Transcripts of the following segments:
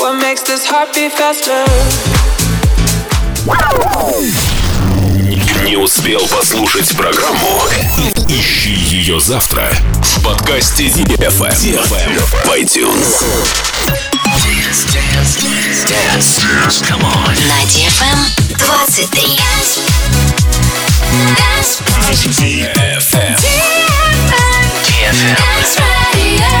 What makes this heart beat faster? Не успел послушать программу? Ищи ее завтра в подкасте DFM, DFM в iTunes. Dance, dance, dance, dance. Come on. На DFM 23. DFM. DFM. Dance Radio.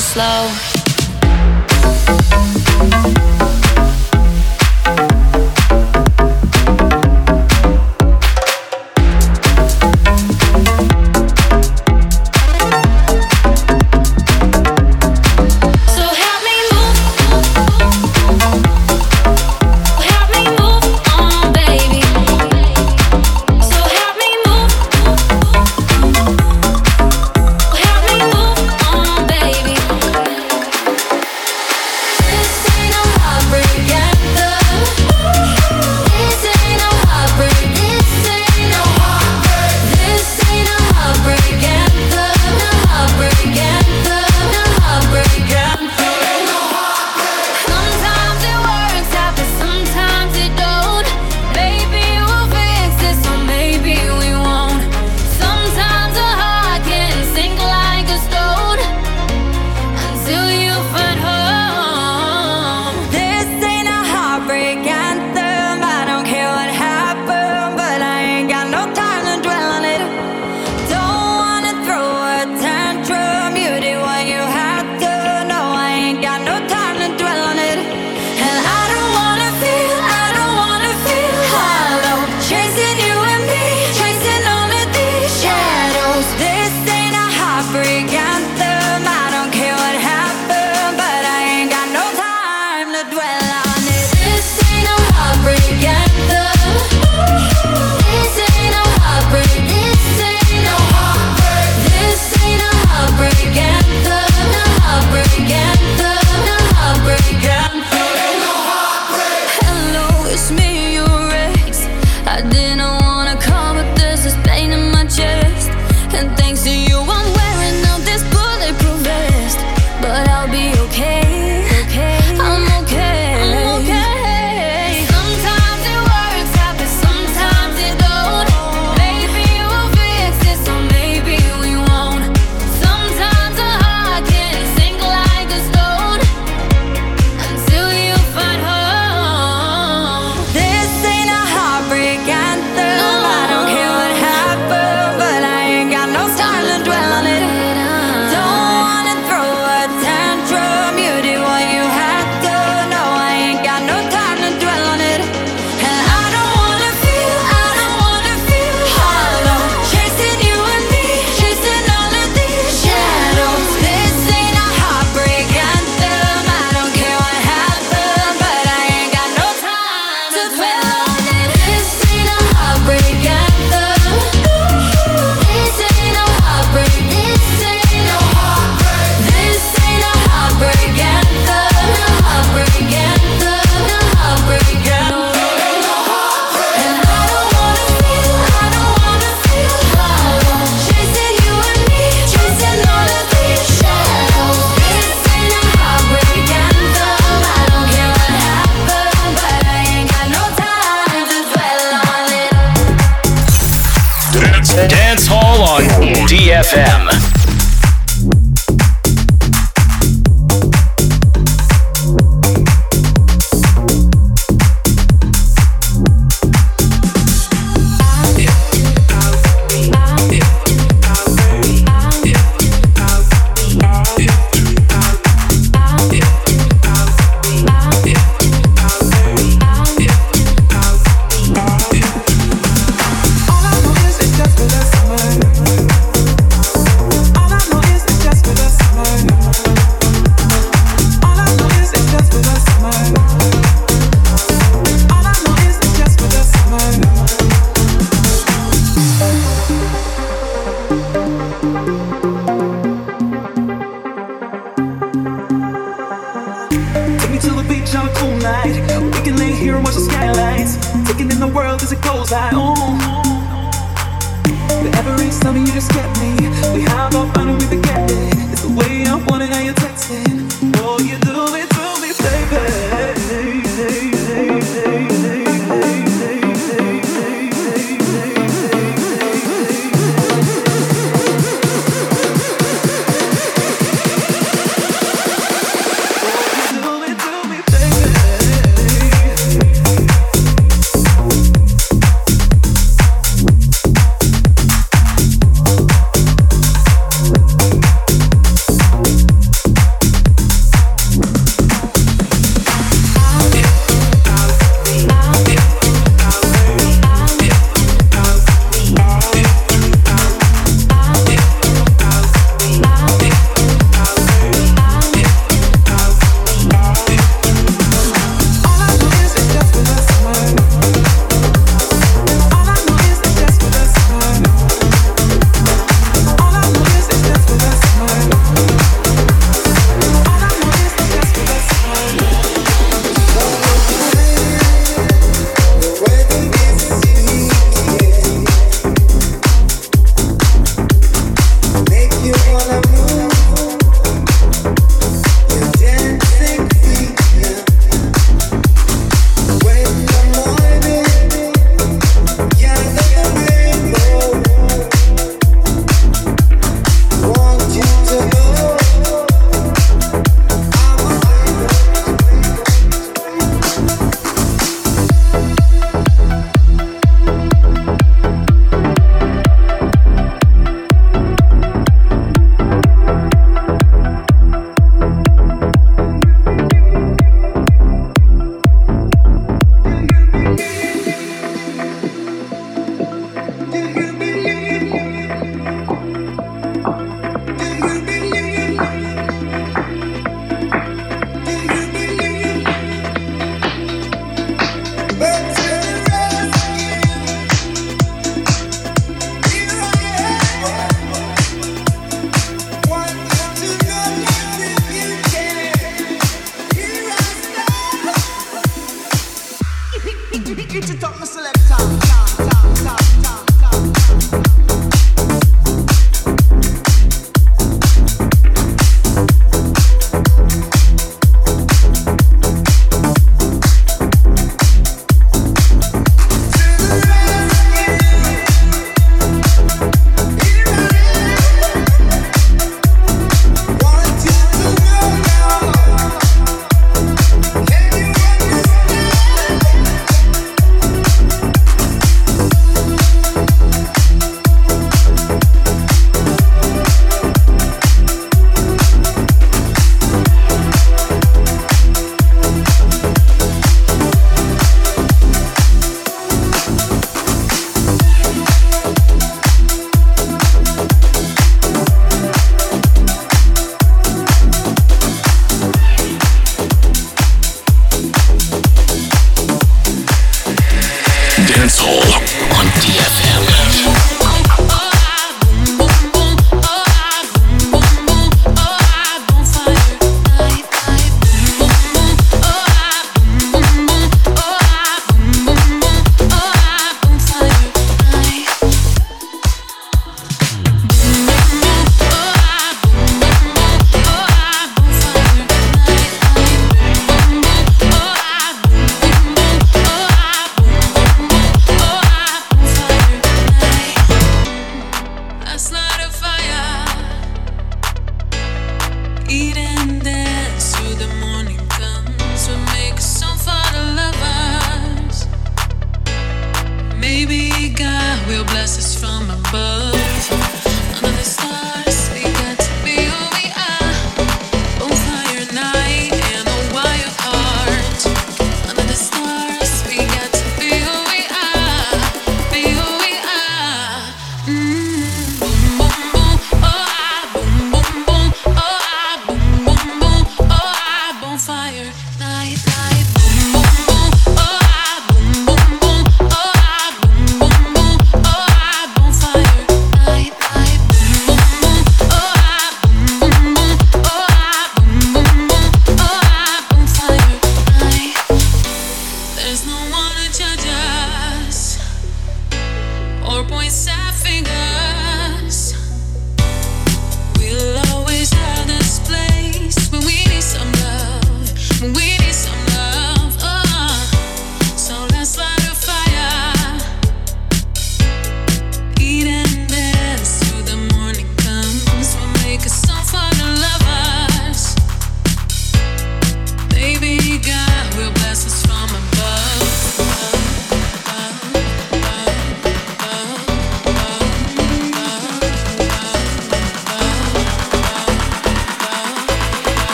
Slow. on DFM.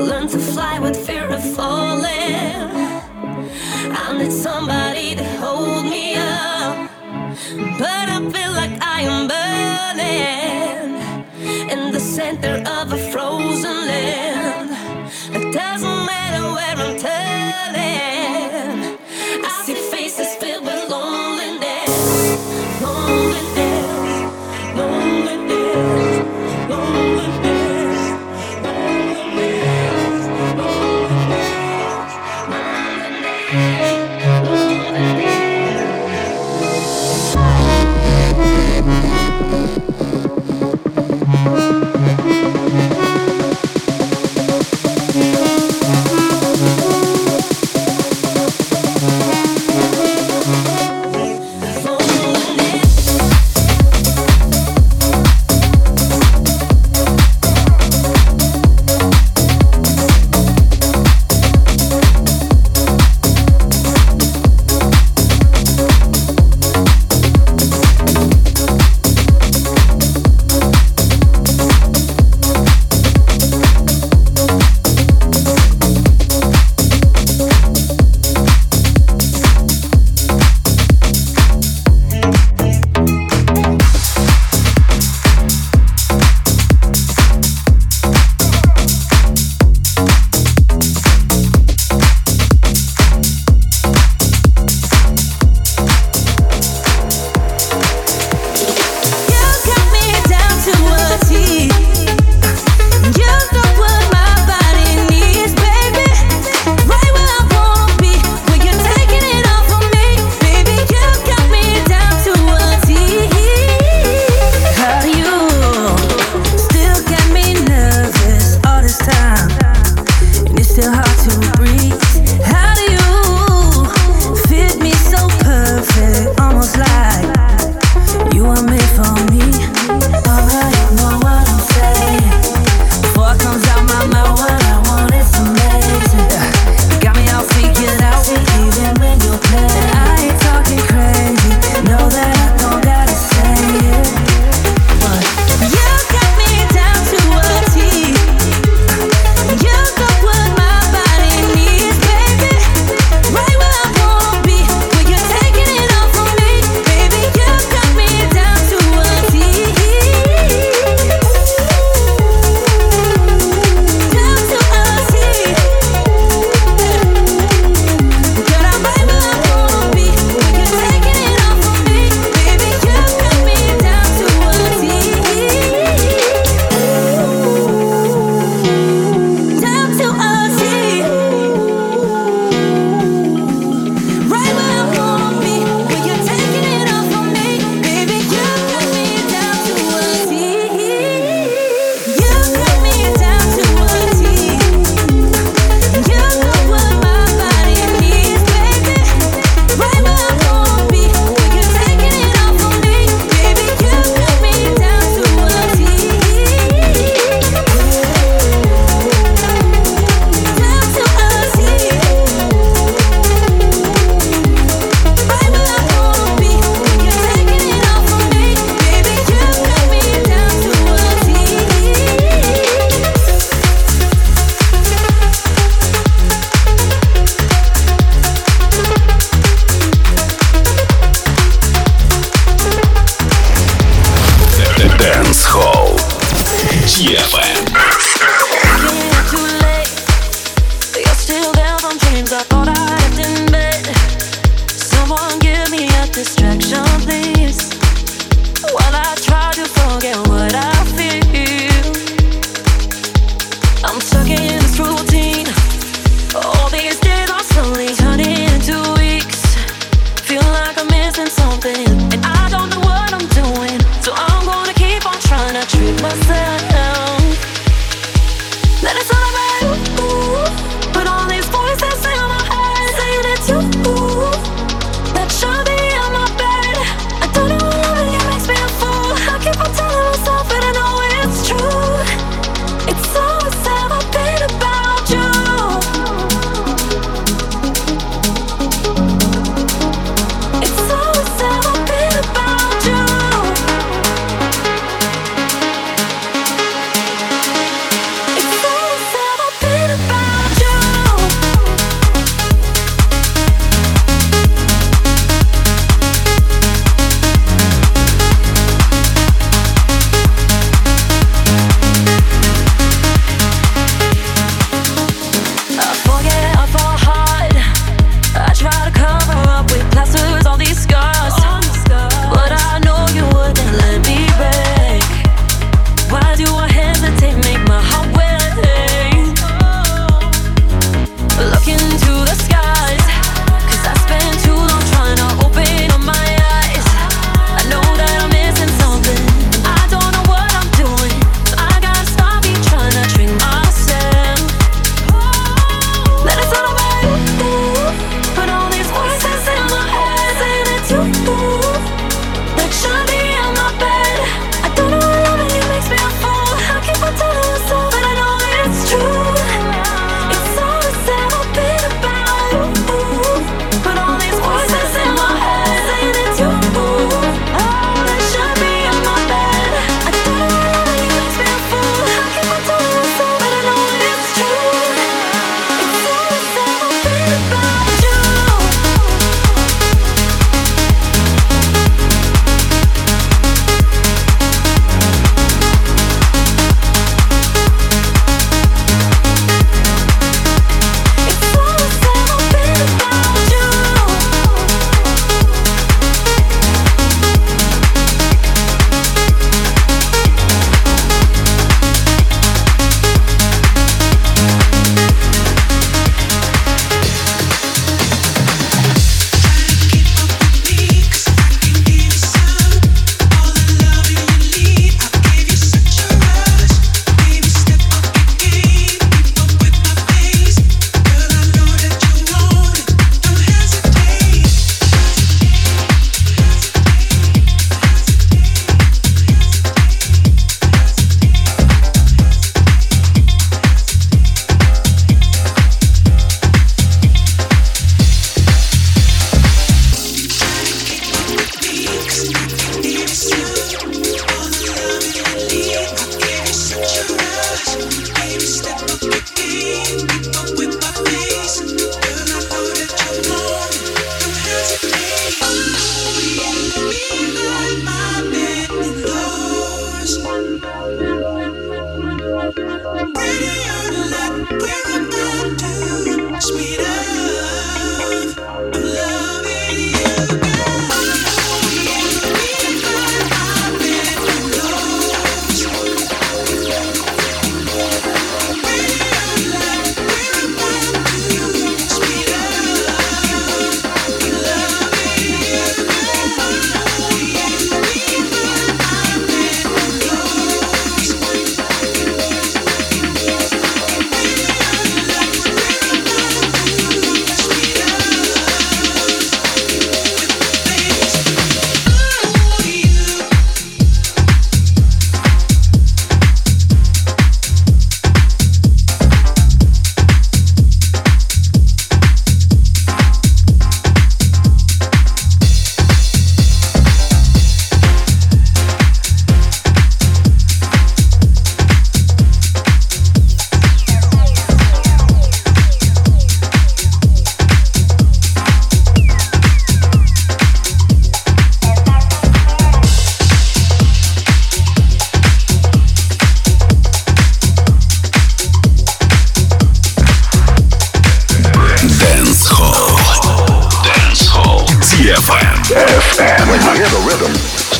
I learned to fly with fear of falling. I need somebody to hold me up, but I feel like I am burning in the center of a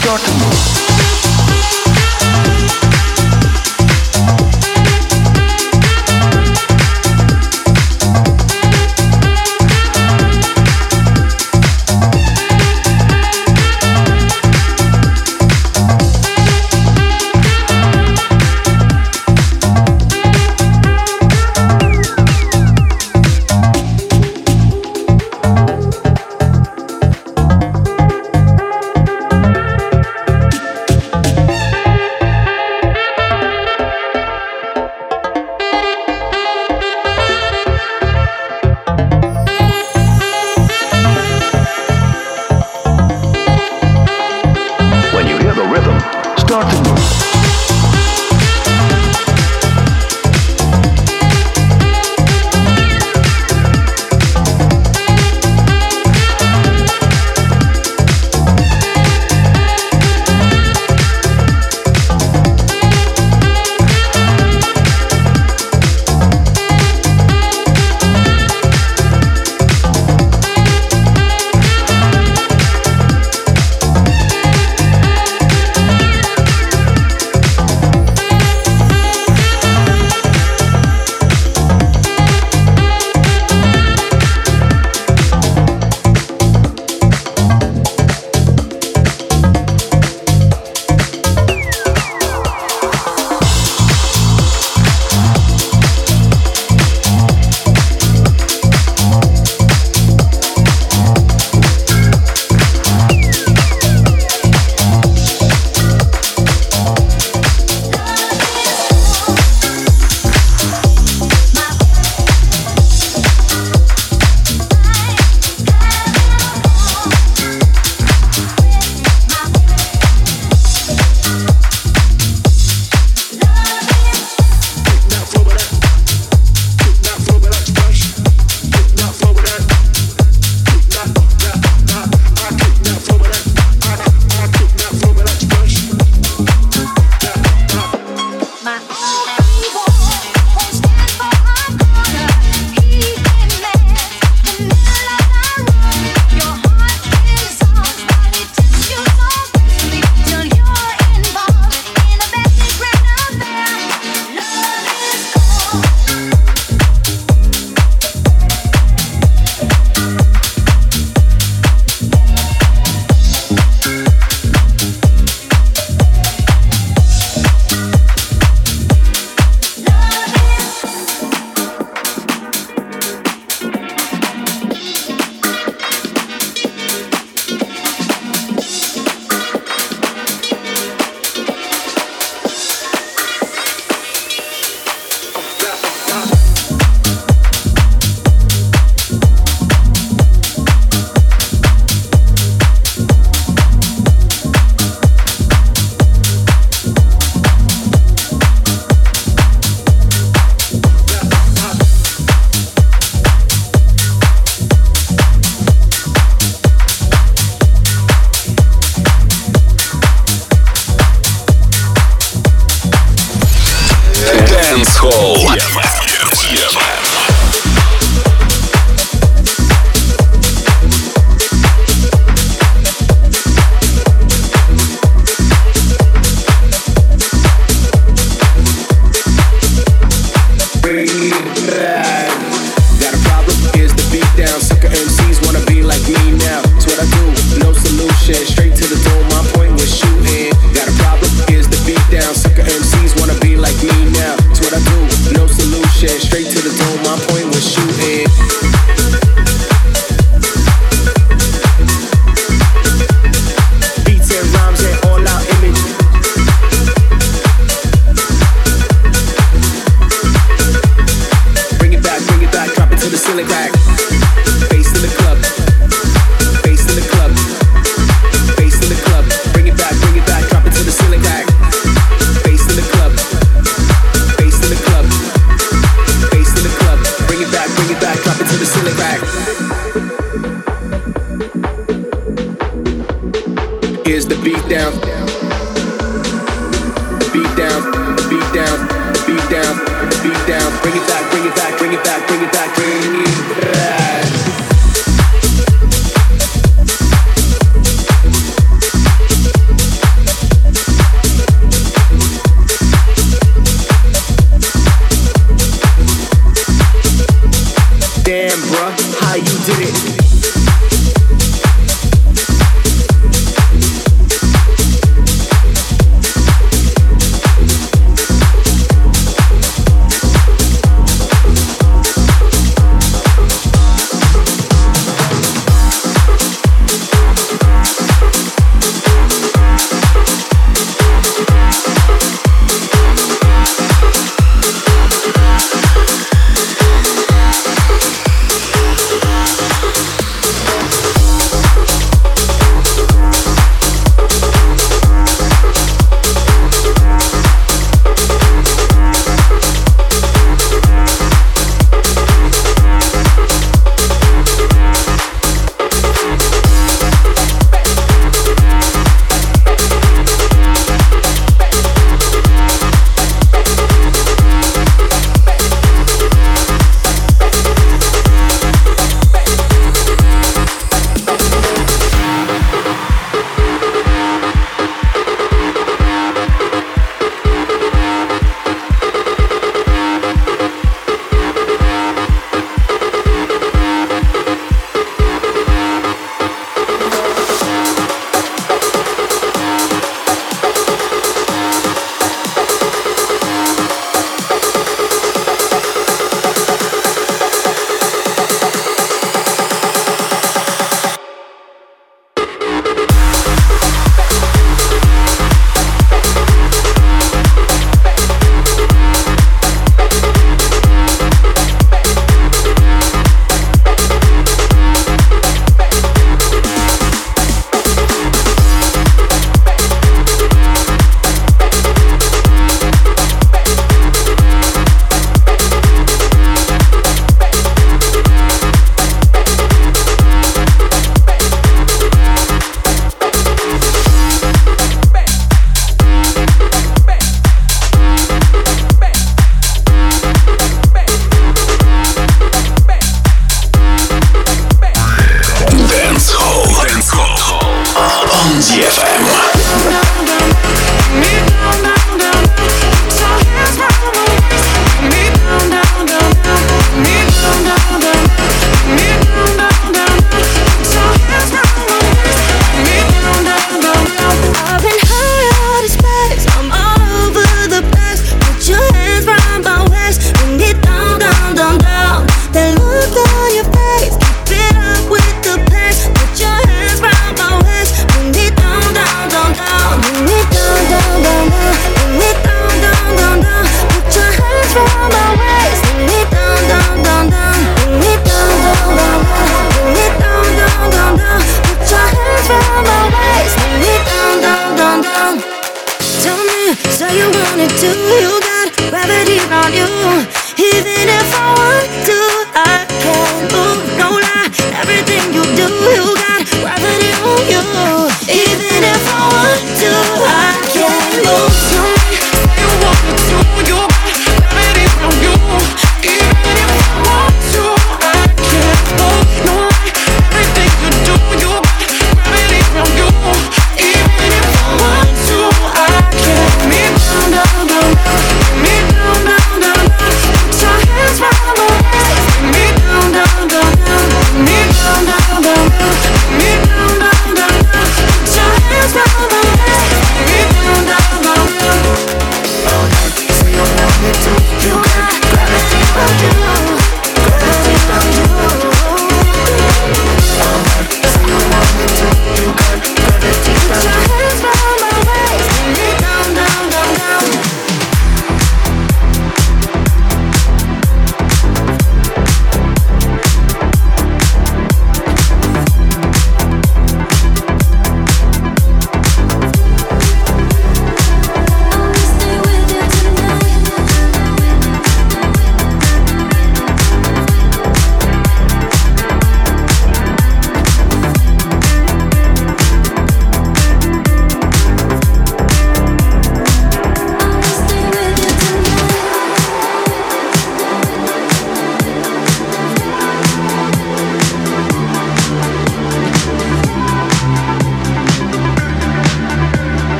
start to move.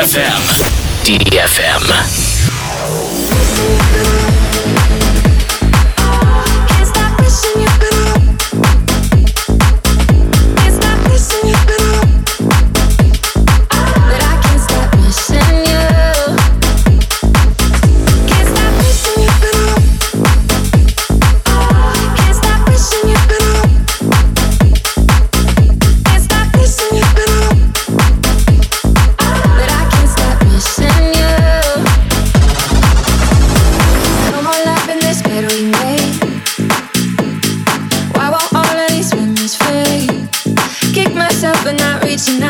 DFM. DFM. For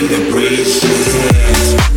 ready to breathe.